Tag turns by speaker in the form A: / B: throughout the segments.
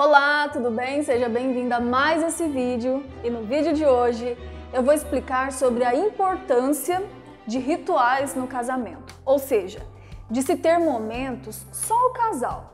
A: Olá, tudo bem? Seja bem-vindo a mais esse vídeo e no vídeo de hoje eu vou explicar sobre a importância de rituais no casamento, ou seja, de se ter momentos só o casal,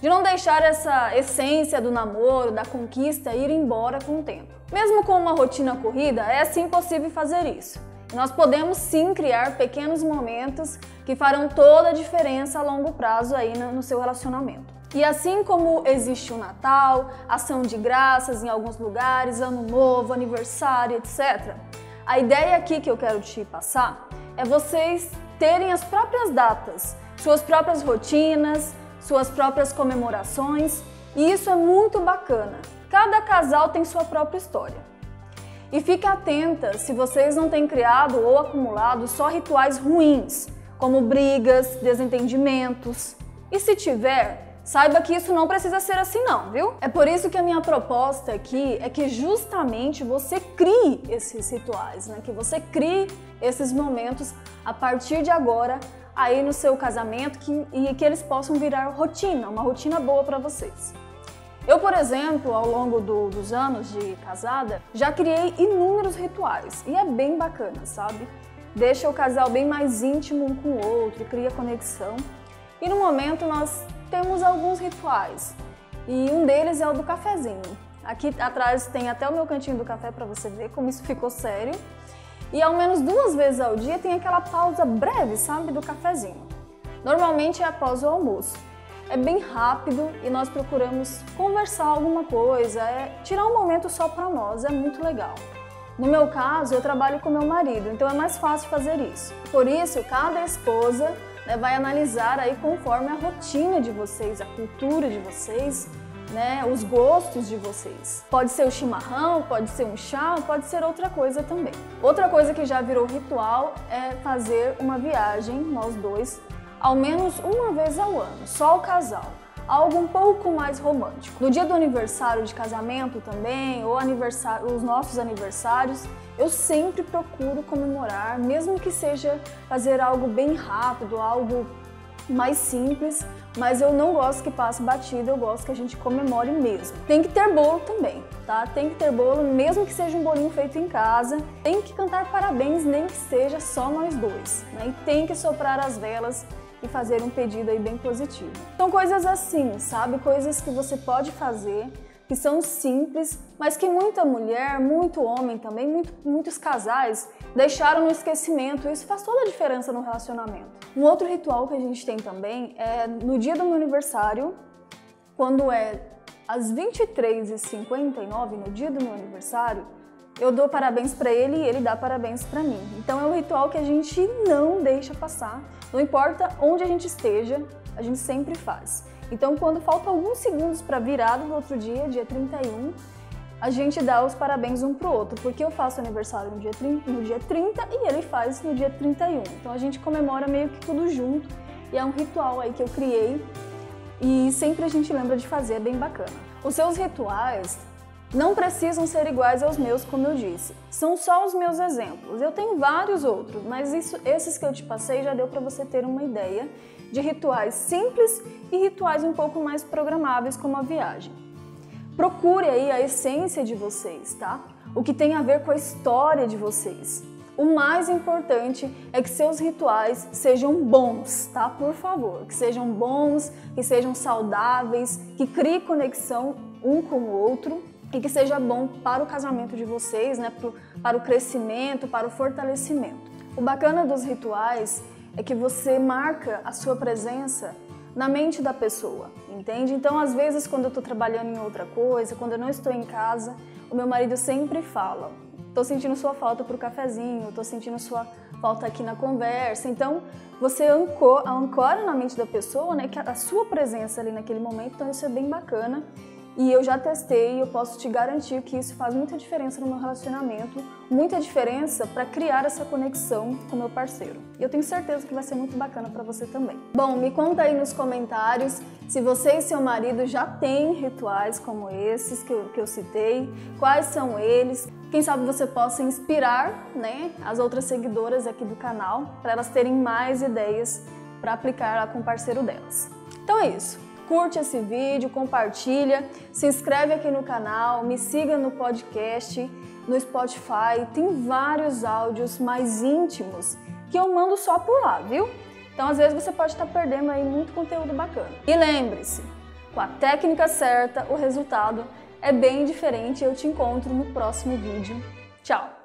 A: de não deixar essa essência do namoro, da conquista ir embora com o tempo. Mesmo com uma rotina corrida, é sim possível fazer isso. Nós podemos sim criar pequenos momentos que farão toda a diferença a longo prazo aí no seu relacionamento. E assim como existe o Natal, ação de graças em alguns lugares, Ano Novo, aniversário, etc., a ideia aqui que eu quero te passar é vocês terem as próprias datas, suas próprias rotinas, suas próprias comemorações, e isso é muito bacana. Cada casal tem sua própria história. E fique atenta se vocês não têm criado ou acumulado só rituais ruins, como brigas, desentendimentos. E se tiver, Saiba que isso não precisa ser assim não, viu? É por isso que a minha proposta aqui é que justamente você crie esses rituais, né? Que você crie esses momentos a partir de agora aí no seu casamento que, e que eles possam virar rotina, uma rotina boa para vocês. Eu, por exemplo, ao longo do, dos anos de casada, já criei inúmeros rituais e é bem bacana, sabe? Deixa o casal bem mais íntimo um com o outro, cria conexão. E no momento nós temos alguns rituais e um deles é o do cafezinho. Aqui atrás tem até o meu cantinho do café para você ver como isso ficou sério. E ao menos duas vezes ao dia tem aquela pausa breve, sabe, do cafezinho. Normalmente é após o almoço. É bem rápido e nós procuramos conversar alguma coisa, é tirar um momento só para nós, é muito legal. No meu caso, eu trabalho com meu marido, então é mais fácil fazer isso. Por isso, cada esposa né, vai analisar aí conforme a rotina de vocês, a cultura de vocês, né, os gostos de vocês. Pode ser o chimarrão, pode ser um chá, pode ser outra coisa também. Outra coisa que já virou ritual é fazer uma viagem, nós dois, ao menos uma vez ao ano, só o casal algo um pouco mais romântico. No dia do aniversário de casamento também, ou aniversário, os nossos aniversários, eu sempre procuro comemorar, mesmo que seja fazer algo bem rápido, algo mais simples, mas eu não gosto que passe batida, eu gosto que a gente comemore mesmo. Tem que ter bolo também, tá? Tem que ter bolo, mesmo que seja um bolinho feito em casa. Tem que cantar parabéns, nem que seja só nós dois, né? E tem que soprar as velas e fazer um pedido aí bem positivo. São coisas assim, sabe? Coisas que você pode fazer, que são simples, mas que muita mulher, muito homem também, muito, muitos casais deixaram no esquecimento. Isso faz toda a diferença no relacionamento. Um outro ritual que a gente tem também é no dia do meu aniversário, quando é às 23h59, no dia do meu aniversário, eu dou parabéns para ele e ele dá parabéns para mim. Então é um ritual que a gente não deixa passar. Não importa onde a gente esteja, a gente sempre faz. Então quando falta alguns segundos para virada do outro dia, dia 31, a gente dá os parabéns um pro outro, porque eu faço aniversário no dia, 30, no dia 30 e ele faz no dia 31. Então a gente comemora meio que tudo junto e é um ritual aí que eu criei e sempre a gente lembra de fazer, é bem bacana. Os seus rituais não precisam ser iguais aos meus, como eu disse. São só os meus exemplos. Eu tenho vários outros, mas isso, esses que eu te passei já deu para você ter uma ideia de rituais simples e rituais um pouco mais programáveis, como a viagem. Procure aí a essência de vocês, tá? O que tem a ver com a história de vocês. O mais importante é que seus rituais sejam bons, tá? Por favor, que sejam bons, que sejam saudáveis, que criem conexão um com o outro e que seja bom para o casamento de vocês, né, para o crescimento, para o fortalecimento. O bacana dos rituais é que você marca a sua presença na mente da pessoa, entende? Então, às vezes, quando eu estou trabalhando em outra coisa, quando eu não estou em casa, o meu marido sempre fala: estou sentindo sua falta para o cafezinho, estou sentindo sua falta aqui na conversa. Então, você ancora na mente da pessoa, né, que a sua presença ali naquele momento, então isso é bem bacana e eu já testei e eu posso te garantir que isso faz muita diferença no meu relacionamento, muita diferença para criar essa conexão com meu parceiro. E eu tenho certeza que vai ser muito bacana para você também. Bom, me conta aí nos comentários se você e seu marido já têm rituais como esses que eu, que eu citei, quais são eles. Quem sabe você possa inspirar né, as outras seguidoras aqui do canal para elas terem mais ideias para aplicar lá com o parceiro delas. Então é isso. Curte esse vídeo, compartilha, se inscreve aqui no canal, me siga no podcast, no Spotify, tem vários áudios mais íntimos que eu mando só por lá, viu? Então às vezes você pode estar perdendo aí muito conteúdo bacana. E lembre-se, com a técnica certa, o resultado é bem diferente. Eu te encontro no próximo vídeo. Tchau!